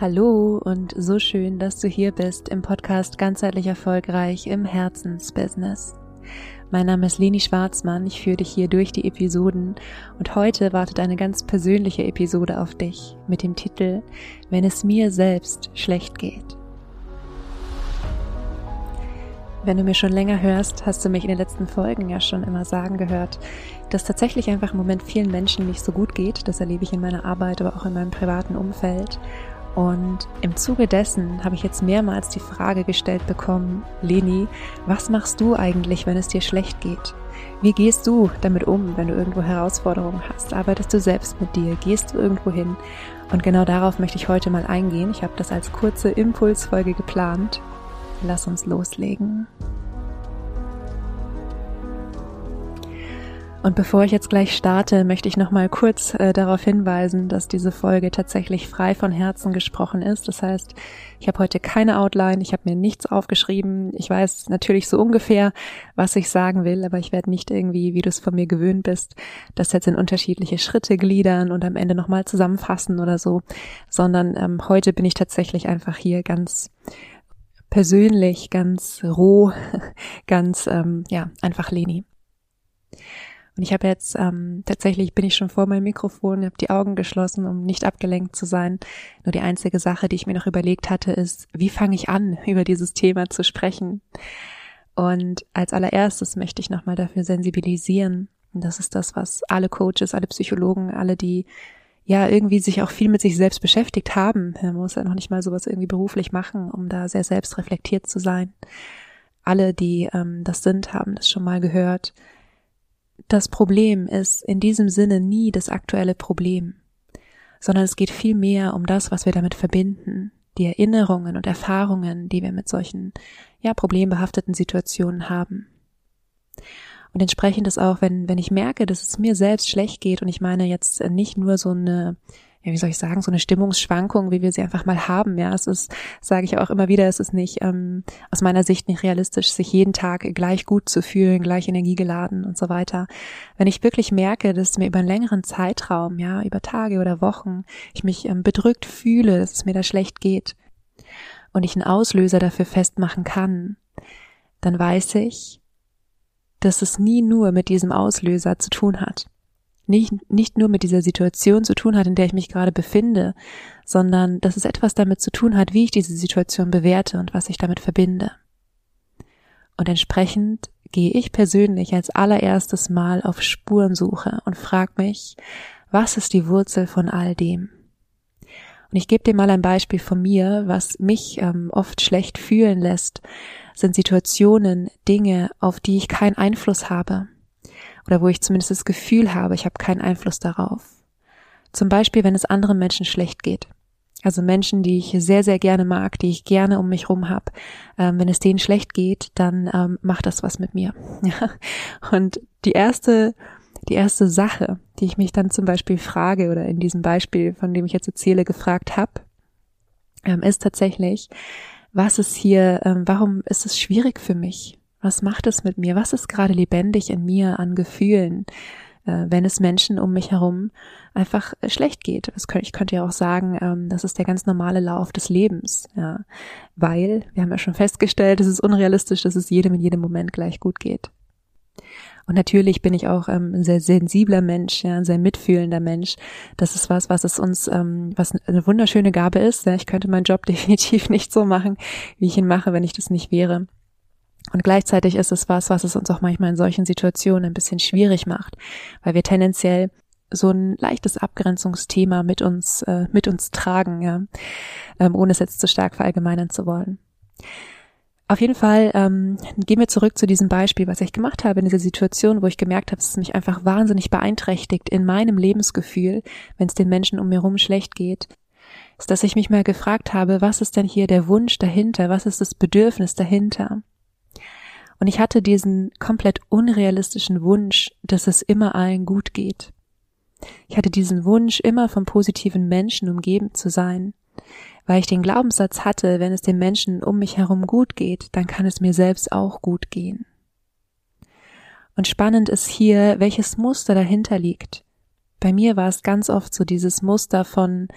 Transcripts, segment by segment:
Hallo und so schön, dass du hier bist im Podcast Ganzheitlich Erfolgreich im Herzensbusiness. Mein Name ist Leni Schwarzmann, ich führe dich hier durch die Episoden und heute wartet eine ganz persönliche Episode auf dich mit dem Titel Wenn es mir selbst schlecht geht. Wenn du mir schon länger hörst, hast du mich in den letzten Folgen ja schon immer sagen gehört, dass tatsächlich einfach im Moment vielen Menschen nicht so gut geht. Das erlebe ich in meiner Arbeit, aber auch in meinem privaten Umfeld. Und im Zuge dessen habe ich jetzt mehrmals die Frage gestellt bekommen, Leni, was machst du eigentlich, wenn es dir schlecht geht? Wie gehst du damit um, wenn du irgendwo Herausforderungen hast? Arbeitest du selbst mit dir? Gehst du irgendwo hin? Und genau darauf möchte ich heute mal eingehen. Ich habe das als kurze Impulsfolge geplant. Lass uns loslegen. Und bevor ich jetzt gleich starte, möchte ich noch mal kurz äh, darauf hinweisen, dass diese Folge tatsächlich frei von Herzen gesprochen ist. Das heißt, ich habe heute keine Outline, ich habe mir nichts aufgeschrieben. Ich weiß natürlich so ungefähr, was ich sagen will, aber ich werde nicht irgendwie, wie du es von mir gewöhnt bist, das jetzt in unterschiedliche Schritte gliedern und am Ende noch mal zusammenfassen oder so, sondern ähm, heute bin ich tatsächlich einfach hier ganz persönlich, ganz roh, ganz ähm, ja einfach Leni. Und ich habe jetzt ähm, tatsächlich bin ich schon vor meinem Mikrofon, habe die Augen geschlossen, um nicht abgelenkt zu sein. Nur die einzige Sache, die ich mir noch überlegt hatte, ist, wie fange ich an, über dieses Thema zu sprechen? Und als allererstes möchte ich nochmal dafür sensibilisieren. Und das ist das, was alle Coaches, alle Psychologen, alle, die ja irgendwie sich auch viel mit sich selbst beschäftigt haben. Man muss ja noch nicht mal sowas irgendwie beruflich machen, um da sehr selbstreflektiert zu sein. Alle, die ähm, das sind, haben das schon mal gehört das Problem ist in diesem Sinne nie das aktuelle Problem, sondern es geht viel mehr um das, was wir damit verbinden, die Erinnerungen und Erfahrungen, die wir mit solchen, ja, problembehafteten Situationen haben. Und entsprechend ist auch, wenn, wenn ich merke, dass es mir selbst schlecht geht, und ich meine jetzt nicht nur so eine ja, wie soll ich sagen, so eine Stimmungsschwankung, wie wir sie einfach mal haben. Ja, es ist, sage ich auch immer wieder, es ist nicht ähm, aus meiner Sicht nicht realistisch, sich jeden Tag gleich gut zu fühlen, gleich energiegeladen und so weiter. Wenn ich wirklich merke, dass mir über einen längeren Zeitraum, ja, über Tage oder Wochen, ich mich ähm, bedrückt fühle, dass es mir da schlecht geht und ich einen Auslöser dafür festmachen kann, dann weiß ich, dass es nie nur mit diesem Auslöser zu tun hat nicht, nicht nur mit dieser Situation zu tun hat, in der ich mich gerade befinde, sondern dass es etwas damit zu tun hat, wie ich diese Situation bewerte und was ich damit verbinde. Und entsprechend gehe ich persönlich als allererstes Mal auf Spurensuche und frage mich, was ist die Wurzel von all dem? Und ich gebe dir mal ein Beispiel von mir, was mich ähm, oft schlecht fühlen lässt, sind Situationen, Dinge, auf die ich keinen Einfluss habe oder wo ich zumindest das Gefühl habe, ich habe keinen Einfluss darauf. Zum Beispiel, wenn es anderen Menschen schlecht geht. Also Menschen, die ich sehr, sehr gerne mag, die ich gerne um mich rum habe. Ähm, wenn es denen schlecht geht, dann ähm, macht das was mit mir. Und die erste, die erste Sache, die ich mich dann zum Beispiel frage oder in diesem Beispiel, von dem ich jetzt erzähle, gefragt habe, ähm, ist tatsächlich, was ist hier, ähm, warum ist es schwierig für mich? Was macht es mit mir? Was ist gerade lebendig in mir an Gefühlen, äh, wenn es Menschen um mich herum einfach äh, schlecht geht? Ich könnte ja auch sagen, ähm, das ist der ganz normale Lauf des Lebens, ja. Weil, wir haben ja schon festgestellt, es ist unrealistisch, dass es jedem in jedem Moment gleich gut geht. Und natürlich bin ich auch ähm, ein sehr sensibler Mensch, ja, ein sehr mitfühlender Mensch. Das ist was, was es uns, ähm, was eine wunderschöne Gabe ist. Ich könnte meinen Job definitiv nicht so machen, wie ich ihn mache, wenn ich das nicht wäre. Und gleichzeitig ist es was, was es uns auch manchmal in solchen Situationen ein bisschen schwierig macht, weil wir tendenziell so ein leichtes Abgrenzungsthema mit uns äh, mit uns tragen, ja, ähm, ohne es jetzt zu stark verallgemeinern zu wollen. Auf jeden Fall ähm, gehen wir zurück zu diesem Beispiel, was ich gemacht habe in dieser Situation, wo ich gemerkt habe, dass es mich einfach wahnsinnig beeinträchtigt in meinem Lebensgefühl, wenn es den Menschen um mir herum schlecht geht, ist, dass ich mich mal gefragt habe, was ist denn hier der Wunsch dahinter, was ist das Bedürfnis dahinter? Und ich hatte diesen komplett unrealistischen Wunsch, dass es immer allen gut geht. Ich hatte diesen Wunsch, immer von positiven Menschen umgeben zu sein, weil ich den Glaubenssatz hatte, wenn es den Menschen um mich herum gut geht, dann kann es mir selbst auch gut gehen. Und spannend ist hier, welches Muster dahinter liegt. Bei mir war es ganz oft so dieses Muster von,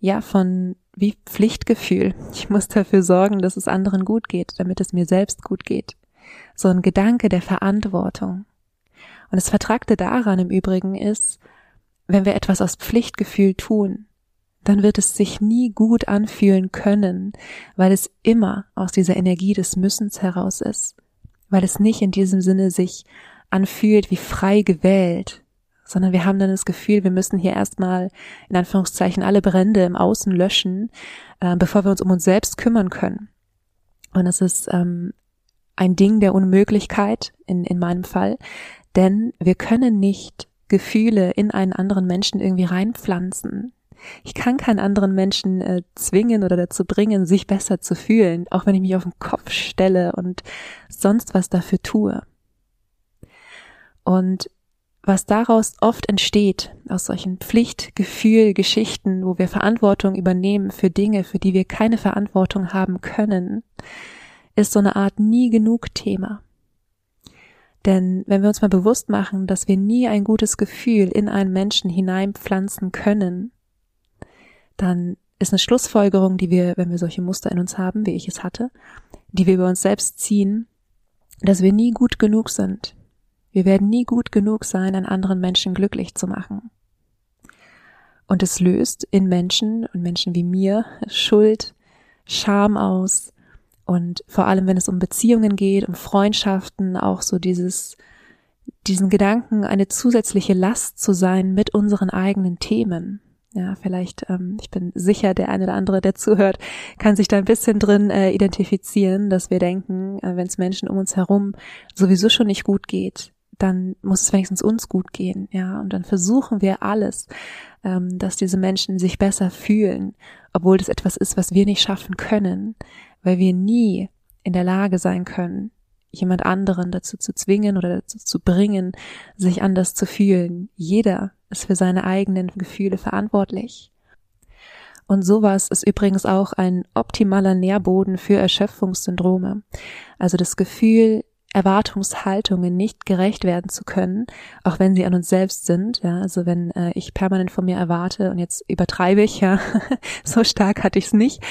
ja, von wie Pflichtgefühl. Ich muss dafür sorgen, dass es anderen gut geht, damit es mir selbst gut geht. So ein Gedanke der Verantwortung. Und das Vertragte daran im Übrigen ist, wenn wir etwas aus Pflichtgefühl tun, dann wird es sich nie gut anfühlen können, weil es immer aus dieser Energie des Müssens heraus ist, weil es nicht in diesem Sinne sich anfühlt wie frei gewählt, sondern wir haben dann das Gefühl, wir müssen hier erstmal in Anführungszeichen alle Brände im Außen löschen, äh, bevor wir uns um uns selbst kümmern können. Und es ist ähm, ein Ding der Unmöglichkeit in, in meinem Fall, denn wir können nicht Gefühle in einen anderen Menschen irgendwie reinpflanzen. Ich kann keinen anderen Menschen äh, zwingen oder dazu bringen, sich besser zu fühlen, auch wenn ich mich auf den Kopf stelle und sonst was dafür tue. Und was daraus oft entsteht, aus solchen Pflichtgefühl, Geschichten, wo wir Verantwortung übernehmen für Dinge, für die wir keine Verantwortung haben können, ist so eine Art nie genug Thema. Denn wenn wir uns mal bewusst machen, dass wir nie ein gutes Gefühl in einen Menschen hineinpflanzen können, dann ist eine Schlussfolgerung, die wir, wenn wir solche Muster in uns haben, wie ich es hatte, die wir über uns selbst ziehen, dass wir nie gut genug sind, wir werden nie gut genug sein, einen anderen Menschen glücklich zu machen. Und es löst in Menschen und Menschen wie mir Schuld, Scham aus und vor allem, wenn es um Beziehungen geht, um Freundschaften, auch so dieses, diesen Gedanken, eine zusätzliche Last zu sein mit unseren eigenen Themen. Ja, vielleicht, ähm, ich bin sicher, der eine oder andere, der zuhört, kann sich da ein bisschen drin äh, identifizieren, dass wir denken, äh, wenn es Menschen um uns herum sowieso schon nicht gut geht, dann muss es wenigstens uns gut gehen, ja. Und dann versuchen wir alles, ähm, dass diese Menschen sich besser fühlen, obwohl das etwas ist, was wir nicht schaffen können, weil wir nie in der Lage sein können, jemand anderen dazu zu zwingen oder dazu zu bringen, sich anders zu fühlen. Jeder ist für seine eigenen Gefühle verantwortlich. Und sowas ist übrigens auch ein optimaler Nährboden für Erschöpfungssyndrome. Also das Gefühl, Erwartungshaltungen nicht gerecht werden zu können, auch wenn sie an uns selbst sind. Ja, also wenn äh, ich permanent von mir erwarte und jetzt übertreibe ich, ja, so stark hatte ich es nicht.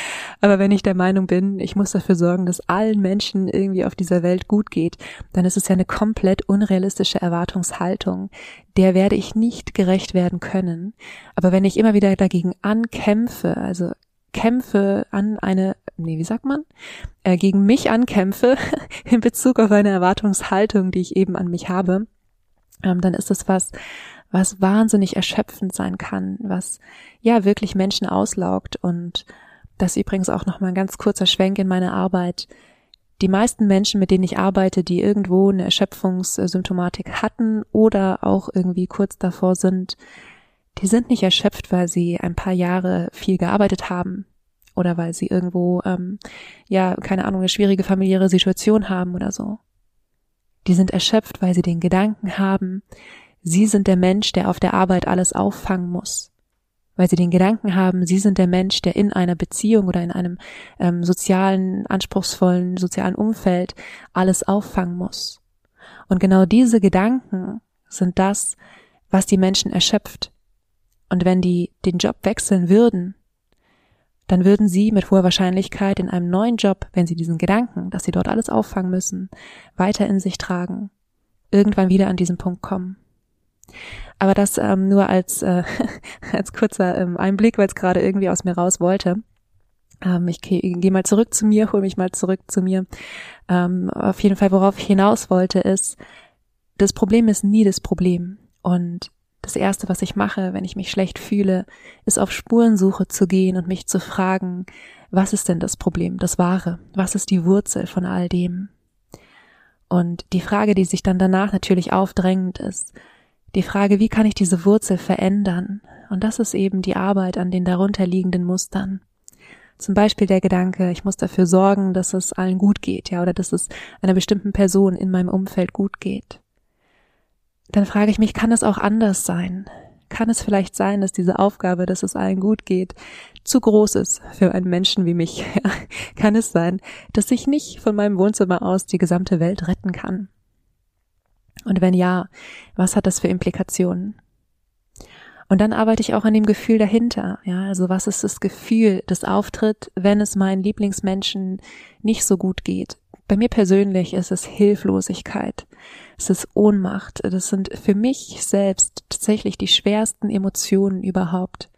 Aber wenn ich der Meinung bin, ich muss dafür sorgen, dass allen Menschen irgendwie auf dieser Welt gut geht, dann ist es ja eine komplett unrealistische Erwartungshaltung. Der werde ich nicht gerecht werden können. Aber wenn ich immer wieder dagegen ankämpfe, also kämpfe an eine, nee, wie sagt man, äh, gegen mich ankämpfe in Bezug auf eine Erwartungshaltung, die ich eben an mich habe, ähm, dann ist das was, was wahnsinnig erschöpfend sein kann, was ja wirklich Menschen auslaugt. Und das übrigens auch noch mal ein ganz kurzer Schwenk in meine Arbeit. Die meisten Menschen, mit denen ich arbeite, die irgendwo eine Erschöpfungssymptomatik hatten oder auch irgendwie kurz davor sind, die sind nicht erschöpft, weil sie ein paar Jahre viel gearbeitet haben oder weil sie irgendwo, ähm, ja, keine Ahnung, eine schwierige familiäre Situation haben oder so. Die sind erschöpft, weil sie den Gedanken haben, sie sind der Mensch, der auf der Arbeit alles auffangen muss. Weil sie den Gedanken haben, sie sind der Mensch, der in einer Beziehung oder in einem ähm, sozialen, anspruchsvollen, sozialen Umfeld alles auffangen muss. Und genau diese Gedanken sind das, was die Menschen erschöpft. Und wenn die den Job wechseln würden, dann würden sie mit hoher Wahrscheinlichkeit in einem neuen Job, wenn sie diesen Gedanken, dass sie dort alles auffangen müssen, weiter in sich tragen, irgendwann wieder an diesen Punkt kommen. Aber das ähm, nur als, äh, als kurzer ähm, Einblick, weil es gerade irgendwie aus mir raus wollte. Ähm, ich gehe geh mal zurück zu mir, hole mich mal zurück zu mir. Ähm, auf jeden Fall, worauf ich hinaus wollte, ist, das Problem ist nie das Problem. Und das Erste, was ich mache, wenn ich mich schlecht fühle, ist auf Spurensuche zu gehen und mich zu fragen, was ist denn das Problem, das Wahre? Was ist die Wurzel von all dem? Und die Frage, die sich dann danach natürlich aufdrängt, ist die Frage, wie kann ich diese Wurzel verändern? Und das ist eben die Arbeit an den darunterliegenden Mustern. Zum Beispiel der Gedanke, ich muss dafür sorgen, dass es allen gut geht, ja, oder dass es einer bestimmten Person in meinem Umfeld gut geht dann frage ich mich, kann es auch anders sein? Kann es vielleicht sein, dass diese Aufgabe, dass es allen gut geht, zu groß ist für einen Menschen wie mich? kann es sein, dass ich nicht von meinem Wohnzimmer aus die gesamte Welt retten kann? Und wenn ja, was hat das für Implikationen? Und dann arbeite ich auch an dem Gefühl dahinter. Ja, also was ist das Gefühl, das auftritt, wenn es meinen Lieblingsmenschen nicht so gut geht? Bei mir persönlich ist es Hilflosigkeit. Es ist Ohnmacht. Das sind für mich selbst tatsächlich die schwersten Emotionen überhaupt.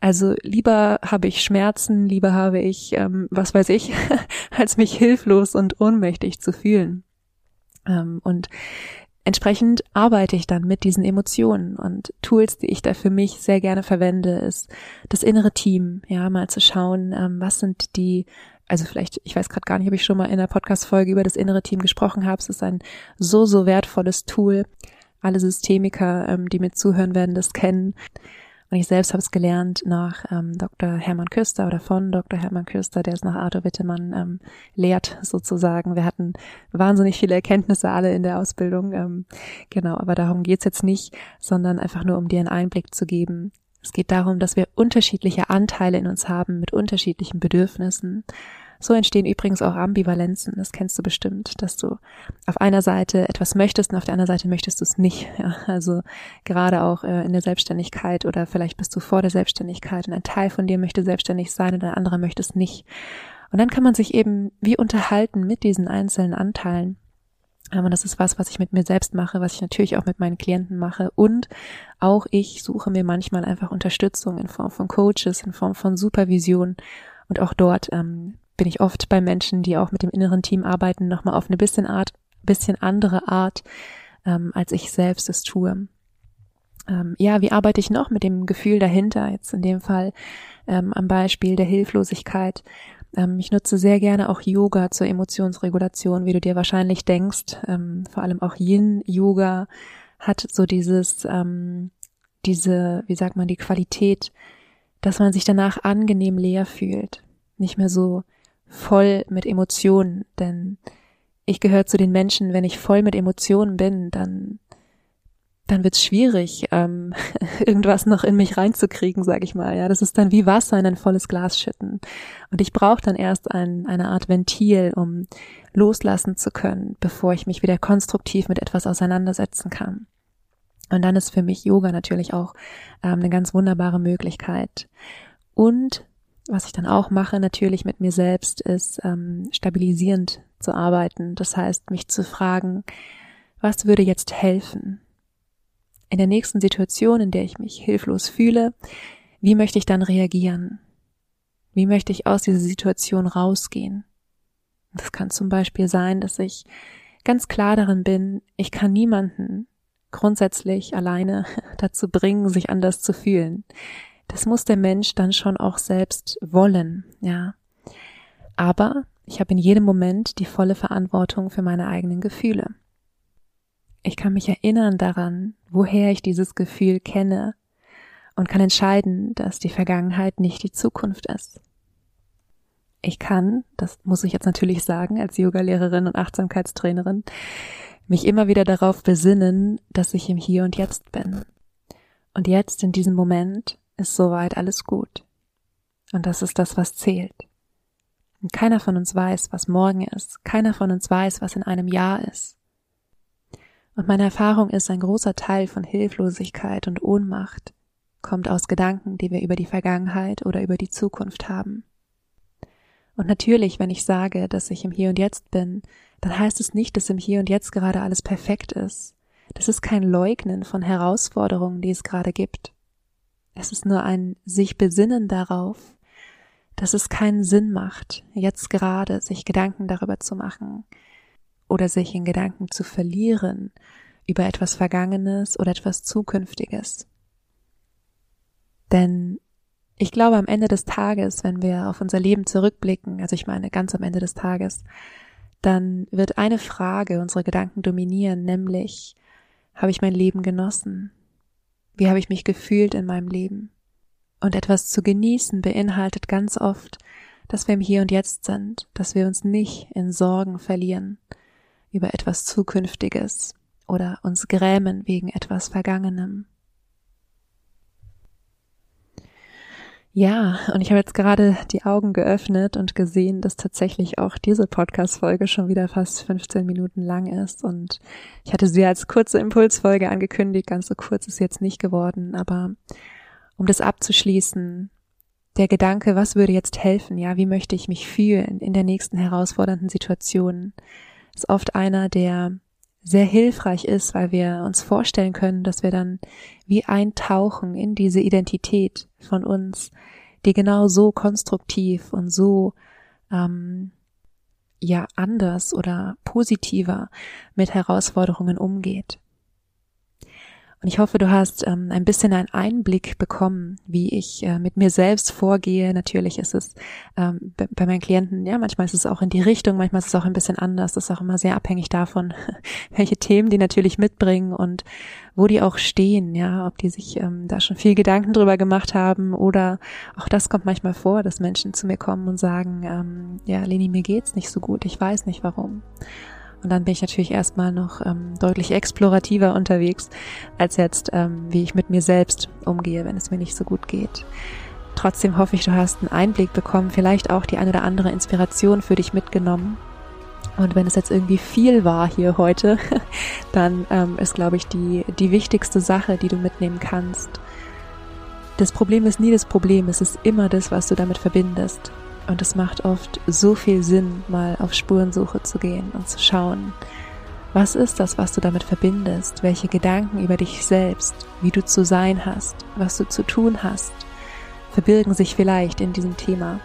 Also lieber habe ich Schmerzen, lieber habe ich, ähm, was weiß ich, als mich hilflos und ohnmächtig zu fühlen. Ähm, und entsprechend arbeite ich dann mit diesen Emotionen und Tools, die ich da für mich sehr gerne verwende, ist das innere Team, ja, mal zu schauen, ähm, was sind die also vielleicht, ich weiß gerade gar nicht, ob ich schon mal in der Podcast-Folge über das innere Team gesprochen habe. Es ist ein so, so wertvolles Tool. Alle Systemiker, ähm, die mir zuhören, werden das kennen. Und ich selbst habe es gelernt nach ähm, Dr. Hermann Küster oder von Dr. Hermann Küster, der es nach Arthur Wittemann ähm, lehrt sozusagen. Wir hatten wahnsinnig viele Erkenntnisse alle in der Ausbildung. Ähm, genau, aber darum geht's jetzt nicht, sondern einfach nur, um dir einen Einblick zu geben. Es geht darum, dass wir unterschiedliche Anteile in uns haben mit unterschiedlichen Bedürfnissen so entstehen übrigens auch Ambivalenzen. Das kennst du bestimmt, dass du auf einer Seite etwas möchtest und auf der anderen Seite möchtest du es nicht. Ja, also gerade auch äh, in der Selbstständigkeit oder vielleicht bist du vor der Selbstständigkeit und ein Teil von dir möchte selbstständig sein und ein anderer möchte es nicht. Und dann kann man sich eben wie unterhalten mit diesen einzelnen Anteilen. Und das ist was, was ich mit mir selbst mache, was ich natürlich auch mit meinen Klienten mache. Und auch ich suche mir manchmal einfach Unterstützung in Form von Coaches, in Form von Supervision. Und auch dort ähm, bin ich oft bei Menschen, die auch mit dem inneren Team arbeiten, nochmal auf eine bisschen Art, bisschen andere Art, ähm, als ich selbst es tue. Ähm, ja, wie arbeite ich noch mit dem Gefühl dahinter? Jetzt in dem Fall ähm, am Beispiel der Hilflosigkeit. Ähm, ich nutze sehr gerne auch Yoga zur Emotionsregulation, wie du dir wahrscheinlich denkst. Ähm, vor allem auch Yin-Yoga hat so dieses, ähm, diese, wie sagt man, die Qualität, dass man sich danach angenehm leer fühlt. Nicht mehr so voll mit Emotionen, denn ich gehöre zu den Menschen, wenn ich voll mit Emotionen bin, dann dann wird's schwierig, ähm, irgendwas noch in mich reinzukriegen, sag ich mal. Ja, das ist dann wie Wasser in ein volles Glas schütten. Und ich brauche dann erst ein, eine Art Ventil, um loslassen zu können, bevor ich mich wieder konstruktiv mit etwas auseinandersetzen kann. Und dann ist für mich Yoga natürlich auch ähm, eine ganz wunderbare Möglichkeit. Und was ich dann auch mache, natürlich mit mir selbst, ist ähm, stabilisierend zu arbeiten. Das heißt, mich zu fragen, was würde jetzt helfen? In der nächsten Situation, in der ich mich hilflos fühle, wie möchte ich dann reagieren? Wie möchte ich aus dieser Situation rausgehen? Das kann zum Beispiel sein, dass ich ganz klar darin bin, ich kann niemanden grundsätzlich alleine dazu bringen, sich anders zu fühlen das muss der Mensch dann schon auch selbst wollen, ja. Aber ich habe in jedem Moment die volle Verantwortung für meine eigenen Gefühle. Ich kann mich erinnern daran, woher ich dieses Gefühl kenne und kann entscheiden, dass die Vergangenheit nicht die Zukunft ist. Ich kann, das muss ich jetzt natürlich sagen, als Yogalehrerin und Achtsamkeitstrainerin, mich immer wieder darauf besinnen, dass ich im Hier und Jetzt bin. Und jetzt in diesem Moment ist soweit alles gut. Und das ist das, was zählt. Und keiner von uns weiß, was morgen ist. Keiner von uns weiß, was in einem Jahr ist. Und meine Erfahrung ist, ein großer Teil von Hilflosigkeit und Ohnmacht kommt aus Gedanken, die wir über die Vergangenheit oder über die Zukunft haben. Und natürlich, wenn ich sage, dass ich im Hier und Jetzt bin, dann heißt es nicht, dass im Hier und Jetzt gerade alles perfekt ist. Das ist kein Leugnen von Herausforderungen, die es gerade gibt. Es ist nur ein sich besinnen darauf, dass es keinen Sinn macht, jetzt gerade sich Gedanken darüber zu machen oder sich in Gedanken zu verlieren über etwas Vergangenes oder etwas Zukünftiges. Denn ich glaube, am Ende des Tages, wenn wir auf unser Leben zurückblicken, also ich meine ganz am Ende des Tages, dann wird eine Frage unsere Gedanken dominieren, nämlich, habe ich mein Leben genossen? Wie habe ich mich gefühlt in meinem Leben? Und etwas zu genießen beinhaltet ganz oft, dass wir im Hier und Jetzt sind, dass wir uns nicht in Sorgen verlieren über etwas Zukünftiges oder uns grämen wegen etwas Vergangenem. Ja, und ich habe jetzt gerade die Augen geöffnet und gesehen, dass tatsächlich auch diese Podcast-Folge schon wieder fast 15 Minuten lang ist. Und ich hatte sie als kurze Impulsfolge angekündigt, ganz so kurz ist jetzt nicht geworden, aber um das abzuschließen, der Gedanke, was würde jetzt helfen? Ja, wie möchte ich mich fühlen in der nächsten herausfordernden Situation? Ist oft einer, der sehr hilfreich ist, weil wir uns vorstellen können, dass wir dann wie eintauchen in diese Identität von uns, die genau so konstruktiv und so ähm, ja anders oder positiver mit Herausforderungen umgeht. Und ich hoffe, du hast ähm, ein bisschen einen Einblick bekommen, wie ich äh, mit mir selbst vorgehe. Natürlich ist es ähm, bei meinen Klienten, ja, manchmal ist es auch in die Richtung, manchmal ist es auch ein bisschen anders. Das ist auch immer sehr abhängig davon, welche Themen die natürlich mitbringen und wo die auch stehen, ja, ob die sich ähm, da schon viel Gedanken drüber gemacht haben oder auch das kommt manchmal vor, dass Menschen zu mir kommen und sagen, ähm, ja, Leni, mir geht's nicht so gut, ich weiß nicht warum. Und dann bin ich natürlich erstmal noch ähm, deutlich explorativer unterwegs, als jetzt, ähm, wie ich mit mir selbst umgehe, wenn es mir nicht so gut geht. Trotzdem hoffe ich, du hast einen Einblick bekommen, vielleicht auch die eine oder andere Inspiration für dich mitgenommen. Und wenn es jetzt irgendwie viel war hier heute, dann ähm, ist, glaube ich, die, die wichtigste Sache, die du mitnehmen kannst. Das Problem ist nie das Problem, es ist immer das, was du damit verbindest. Und es macht oft so viel Sinn, mal auf Spurensuche zu gehen und zu schauen, was ist das, was du damit verbindest? Welche Gedanken über dich selbst, wie du zu sein hast, was du zu tun hast, verbirgen sich vielleicht in diesem Thema?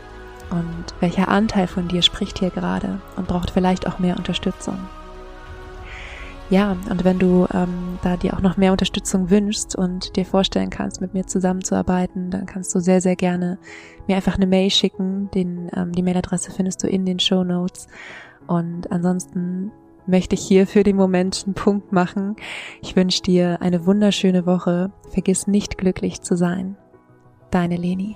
Und welcher Anteil von dir spricht hier gerade und braucht vielleicht auch mehr Unterstützung? Ja, und wenn du ähm, da dir auch noch mehr Unterstützung wünschst und dir vorstellen kannst, mit mir zusammenzuarbeiten, dann kannst du sehr, sehr gerne mir einfach eine Mail schicken. Den, ähm, die Mailadresse findest du in den Show Notes. Und ansonsten möchte ich hier für den Moment einen Punkt machen. Ich wünsche dir eine wunderschöne Woche. Vergiss nicht glücklich zu sein. Deine Leni.